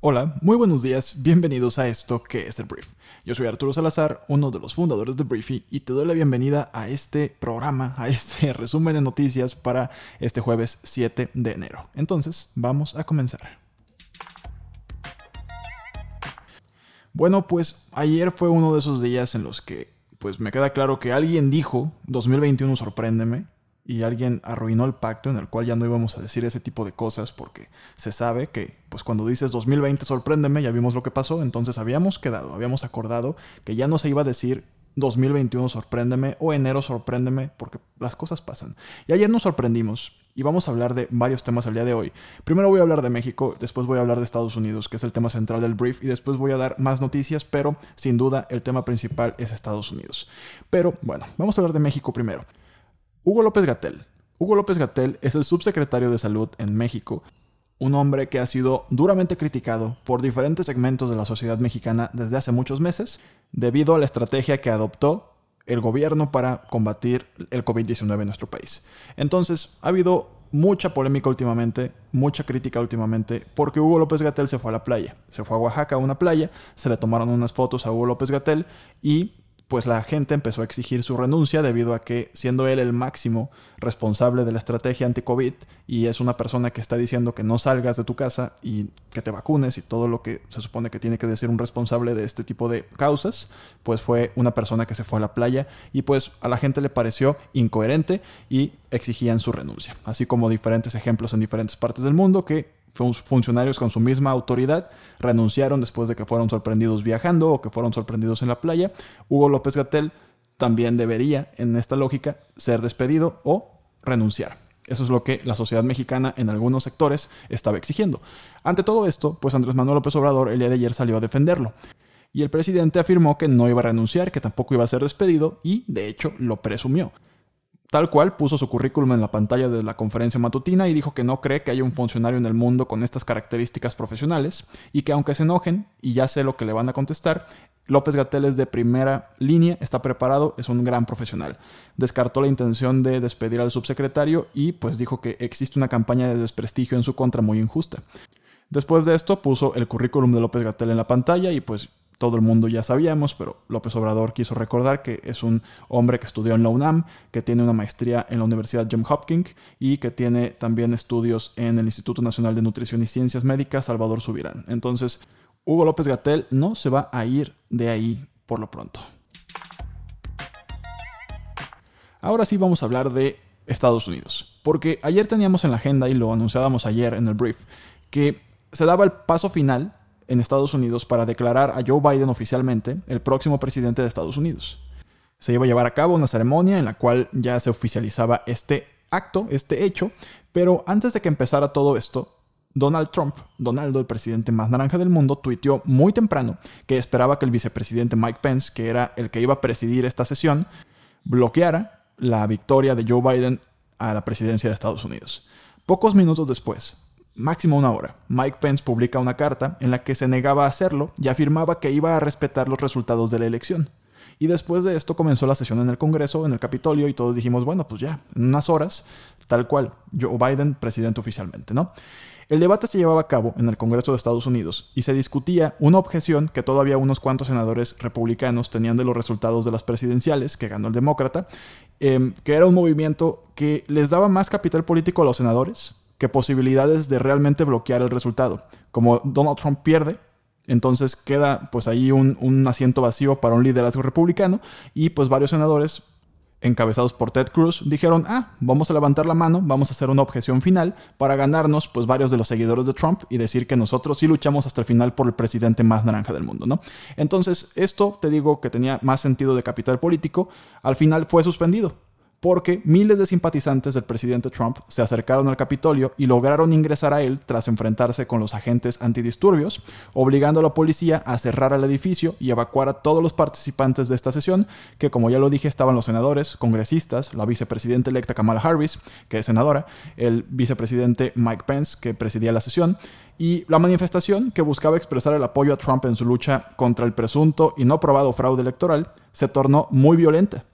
Hola, muy buenos días, bienvenidos a esto que es el Brief. Yo soy Arturo Salazar, uno de los fundadores de Briefy, y te doy la bienvenida a este programa, a este resumen de noticias para este jueves 7 de enero. Entonces, vamos a comenzar. Bueno, pues ayer fue uno de esos días en los que pues me queda claro que alguien dijo 2021 sorpréndeme y alguien arruinó el pacto en el cual ya no íbamos a decir ese tipo de cosas porque se sabe que, pues cuando dices 2020 sorpréndeme, ya vimos lo que pasó, entonces habíamos quedado, habíamos acordado que ya no se iba a decir 2021 sorpréndeme o enero sorpréndeme porque las cosas pasan. Y ayer nos sorprendimos y vamos a hablar de varios temas el día de hoy. Primero voy a hablar de México, después voy a hablar de Estados Unidos, que es el tema central del brief, y después voy a dar más noticias, pero sin duda el tema principal es Estados Unidos. Pero bueno, vamos a hablar de México primero. Hugo López Gatel. Hugo López Gatel es el subsecretario de Salud en México, un hombre que ha sido duramente criticado por diferentes segmentos de la sociedad mexicana desde hace muchos meses, debido a la estrategia que adoptó el gobierno para combatir el COVID-19 en nuestro país. Entonces, ha habido mucha polémica últimamente, mucha crítica últimamente, porque Hugo López Gatel se fue a la playa. Se fue a Oaxaca a una playa, se le tomaron unas fotos a Hugo López Gatel y pues la gente empezó a exigir su renuncia debido a que siendo él el máximo responsable de la estrategia anti-COVID y es una persona que está diciendo que no salgas de tu casa y que te vacunes y todo lo que se supone que tiene que decir un responsable de este tipo de causas, pues fue una persona que se fue a la playa y pues a la gente le pareció incoherente y exigían su renuncia, así como diferentes ejemplos en diferentes partes del mundo que funcionarios con su misma autoridad renunciaron después de que fueron sorprendidos viajando o que fueron sorprendidos en la playa. Hugo López Gatel también debería, en esta lógica, ser despedido o renunciar. Eso es lo que la sociedad mexicana en algunos sectores estaba exigiendo. Ante todo esto, pues Andrés Manuel López Obrador el día de ayer salió a defenderlo. Y el presidente afirmó que no iba a renunciar, que tampoco iba a ser despedido y, de hecho, lo presumió. Tal cual puso su currículum en la pantalla de la conferencia matutina y dijo que no cree que haya un funcionario en el mundo con estas características profesionales y que aunque se enojen, y ya sé lo que le van a contestar, López Gatel es de primera línea, está preparado, es un gran profesional. Descartó la intención de despedir al subsecretario y pues dijo que existe una campaña de desprestigio en su contra muy injusta. Después de esto puso el currículum de López Gatel en la pantalla y pues todo el mundo ya sabíamos, pero López Obrador quiso recordar que es un hombre que estudió en la UNAM, que tiene una maestría en la Universidad Johns Hopkins y que tiene también estudios en el Instituto Nacional de Nutrición y Ciencias Médicas Salvador Subirán. Entonces, Hugo López Gatel no se va a ir de ahí por lo pronto. Ahora sí vamos a hablar de Estados Unidos, porque ayer teníamos en la agenda y lo anunciábamos ayer en el brief que se daba el paso final en Estados Unidos para declarar a Joe Biden oficialmente el próximo presidente de Estados Unidos. Se iba a llevar a cabo una ceremonia en la cual ya se oficializaba este acto, este hecho, pero antes de que empezara todo esto, Donald Trump, Donaldo, el presidente más naranja del mundo, tuiteó muy temprano que esperaba que el vicepresidente Mike Pence, que era el que iba a presidir esta sesión, bloqueara la victoria de Joe Biden a la presidencia de Estados Unidos. Pocos minutos después, máximo una hora, Mike Pence publica una carta en la que se negaba a hacerlo y afirmaba que iba a respetar los resultados de la elección. Y después de esto comenzó la sesión en el Congreso, en el Capitolio, y todos dijimos, bueno, pues ya, en unas horas, tal cual, Joe Biden presidente oficialmente, ¿no? El debate se llevaba a cabo en el Congreso de Estados Unidos y se discutía una objeción que todavía unos cuantos senadores republicanos tenían de los resultados de las presidenciales, que ganó el demócrata, em, que era un movimiento que les daba más capital político a los senadores, que posibilidades de realmente bloquear el resultado. Como Donald Trump pierde, entonces queda pues ahí un, un, asiento vacío para un liderazgo republicano y pues varios senadores encabezados por Ted Cruz dijeron, ah, vamos a levantar la mano, vamos a hacer una objeción final para ganarnos pues varios de los seguidores de Trump y decir que nosotros sí luchamos hasta el final por el presidente más naranja del mundo, ¿no? Entonces esto te digo que tenía más sentido de capital político, al final fue suspendido porque miles de simpatizantes del presidente Trump se acercaron al Capitolio y lograron ingresar a él tras enfrentarse con los agentes antidisturbios, obligando a la policía a cerrar el edificio y evacuar a todos los participantes de esta sesión, que como ya lo dije estaban los senadores, congresistas, la vicepresidenta electa Kamala Harris, que es senadora, el vicepresidente Mike Pence, que presidía la sesión, y la manifestación, que buscaba expresar el apoyo a Trump en su lucha contra el presunto y no probado fraude electoral, se tornó muy violenta.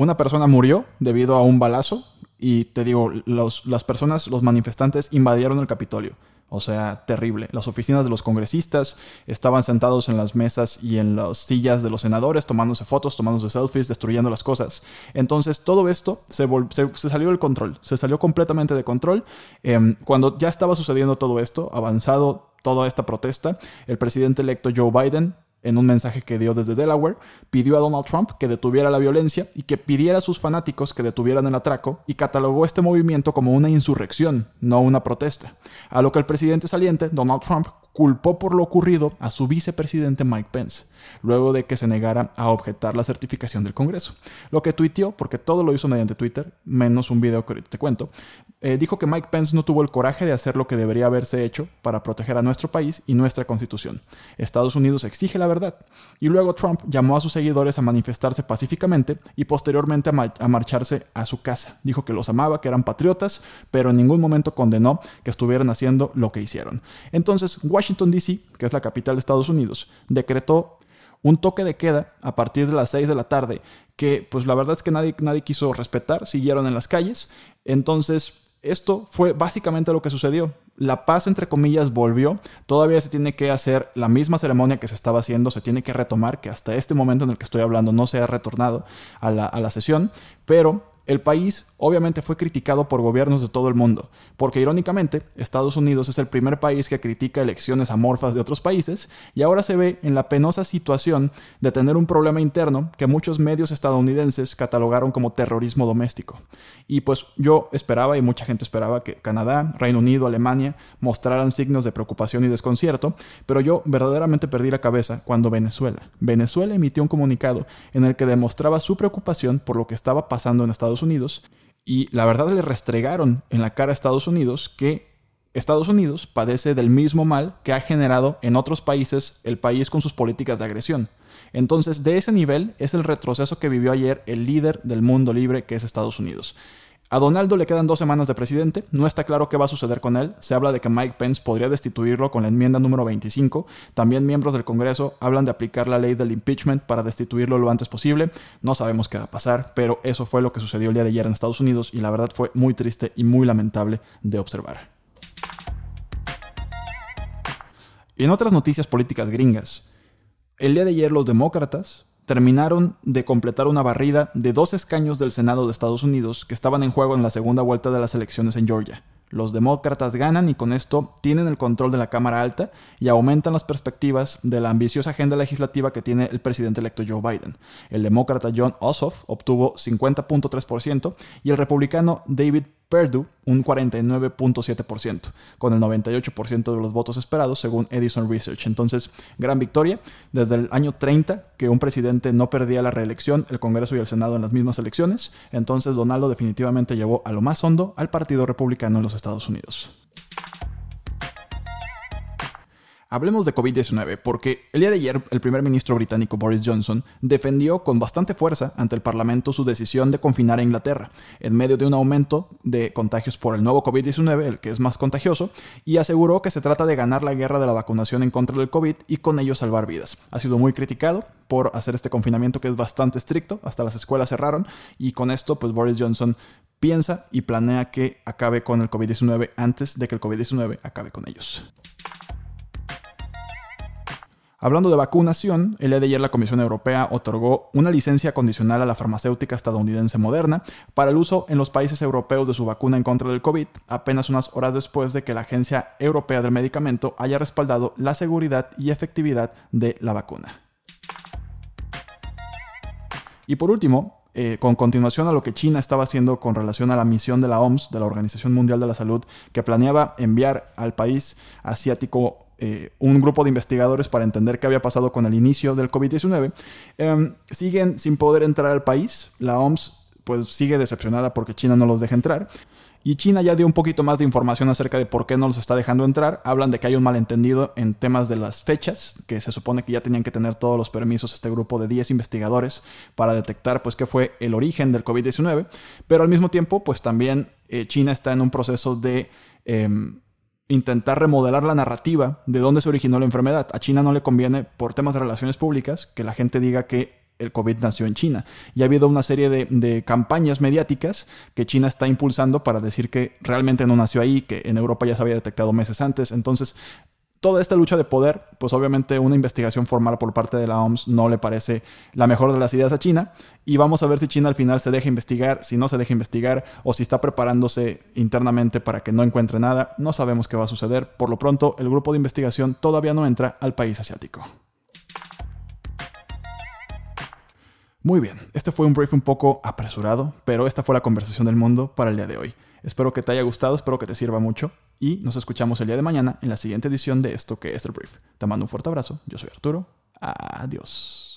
Una persona murió debido a un balazo y te digo, las personas, los manifestantes invadieron el Capitolio. O sea, terrible. Las oficinas de los congresistas estaban sentados en las mesas y en las sillas de los senadores, tomándose fotos, tomándose selfies, destruyendo las cosas. Entonces, todo esto se, salió del control, se salió completamente de control. Em, cuando ya estaba sucediendo todo esto, avanzado toda esta protesta, el presidente electo Joe Biden en un mensaje que dio desde Delaware, pidió a Donald Trump que detuviera la violencia y que pidiera a sus fanáticos que detuvieran el atraco y catalogó este movimiento como una insurrección, no una protesta. A lo que el presidente saliente, Donald Trump, culpó por lo ocurrido a su vicepresidente Mike Pence luego de que se negara a objetar la certificación del Congreso. Lo que tuiteó, porque todo lo hizo mediante Twitter, menos un video que te cuento, eh, dijo que Mike Pence no tuvo el coraje de hacer lo que debería haberse hecho para proteger a nuestro país y nuestra constitución. Estados Unidos exige la verdad. Y luego Trump llamó a sus seguidores a manifestarse pacíficamente y posteriormente a marcharse a su casa. Dijo que los amaba, que eran patriotas, pero en ningún momento condenó que estuvieran haciendo lo que hicieron. Entonces, Washington, D.C., que es la capital de Estados Unidos, decretó un toque de queda a partir de las 6 de la tarde, que pues la verdad es que nadie, nadie quiso respetar, siguieron en las calles. Entonces, esto fue básicamente lo que sucedió. La paz, entre comillas, volvió. Todavía se tiene que hacer la misma ceremonia que se estaba haciendo, se tiene que retomar, que hasta este momento en el que estoy hablando no se ha retornado a la, a la sesión, pero el país obviamente fue criticado por gobiernos de todo el mundo, porque irónicamente Estados Unidos es el primer país que critica elecciones amorfas de otros países y ahora se ve en la penosa situación de tener un problema interno que muchos medios estadounidenses catalogaron como terrorismo doméstico. Y pues yo esperaba y mucha gente esperaba que Canadá, Reino Unido, Alemania mostraran signos de preocupación y desconcierto, pero yo verdaderamente perdí la cabeza cuando Venezuela. Venezuela emitió un comunicado en el que demostraba su preocupación por lo que estaba pasando en Estados Unidos y la verdad le restregaron en la cara a Estados Unidos que Estados Unidos padece del mismo mal que ha generado en otros países el país con sus políticas de agresión. Entonces, de ese nivel es el retroceso que vivió ayer el líder del mundo libre que es Estados Unidos. A Donaldo le quedan dos semanas de presidente, no está claro qué va a suceder con él, se habla de que Mike Pence podría destituirlo con la enmienda número 25, también miembros del Congreso hablan de aplicar la ley del impeachment para destituirlo lo antes posible, no sabemos qué va a pasar, pero eso fue lo que sucedió el día de ayer en Estados Unidos y la verdad fue muy triste y muy lamentable de observar. Y en otras noticias políticas gringas, el día de ayer los demócratas terminaron de completar una barrida de dos escaños del Senado de Estados Unidos que estaban en juego en la segunda vuelta de las elecciones en Georgia. Los demócratas ganan y con esto tienen el control de la Cámara Alta y aumentan las perspectivas de la ambiciosa agenda legislativa que tiene el presidente electo Joe Biden. El demócrata John Ossoff obtuvo 50.3% y el republicano David Perdue un 49.7%, con el 98% de los votos esperados según Edison Research. Entonces, gran victoria. Desde el año 30, que un presidente no perdía la reelección, el Congreso y el Senado en las mismas elecciones, entonces Donaldo definitivamente llevó a lo más hondo al Partido Republicano en los Estados Unidos. Hablemos de COVID-19, porque el día de ayer el primer ministro británico Boris Johnson defendió con bastante fuerza ante el Parlamento su decisión de confinar a Inglaterra, en medio de un aumento de contagios por el nuevo COVID-19, el que es más contagioso, y aseguró que se trata de ganar la guerra de la vacunación en contra del COVID y con ello salvar vidas. Ha sido muy criticado por hacer este confinamiento que es bastante estricto, hasta las escuelas cerraron, y con esto pues Boris Johnson piensa y planea que acabe con el COVID-19 antes de que el COVID-19 acabe con ellos. Hablando de vacunación, el día de ayer la Comisión Europea otorgó una licencia condicional a la farmacéutica estadounidense Moderna para el uso en los países europeos de su vacuna en contra del COVID, apenas unas horas después de que la Agencia Europea del Medicamento haya respaldado la seguridad y efectividad de la vacuna. Y por último, eh, con continuación a lo que China estaba haciendo con relación a la misión de la OMS, de la Organización Mundial de la Salud, que planeaba enviar al país asiático eh, un grupo de investigadores para entender qué había pasado con el inicio del COVID-19, em, siguen sin poder entrar al país. La OMS pues sigue decepcionada porque China no los deja entrar. Y China ya dio un poquito más de información acerca de por qué no los está dejando entrar. Hablan de que hay un malentendido en temas de las fechas, que se supone que ya tenían que tener todos los permisos este grupo de 10 investigadores para detectar pues qué fue el origen del COVID-19. Pero al mismo tiempo pues también eh, China está en un proceso de... Em, intentar remodelar la narrativa de dónde se originó la enfermedad. A China no le conviene, por temas de relaciones públicas, que la gente diga que el COVID nació en China. Y ha habido una serie de, campañas mediáticas que China está impulsando para decir que realmente no nació ahí, que en Europa ya se había detectado meses antes. Entonces, toda esta lucha de poder, pues obviamente una investigación formal por parte de la OMS no le parece la mejor de las ideas a China. Y vamos a ver si China al final se deja investigar, si no se deja investigar o si está preparándose internamente para que no encuentre nada. No sabemos qué va a suceder. Por lo pronto, el grupo de investigación todavía no entra al país asiático. Muy bien, este fue un brief un poco apresurado, pero esta fue la conversación del mundo para el día de hoy. Espero que te haya gustado, espero que te sirva mucho y nos escuchamos el día de mañana en la siguiente edición de esto que es el brief. Te mando un fuerte abrazo, yo soy Arturo, adiós.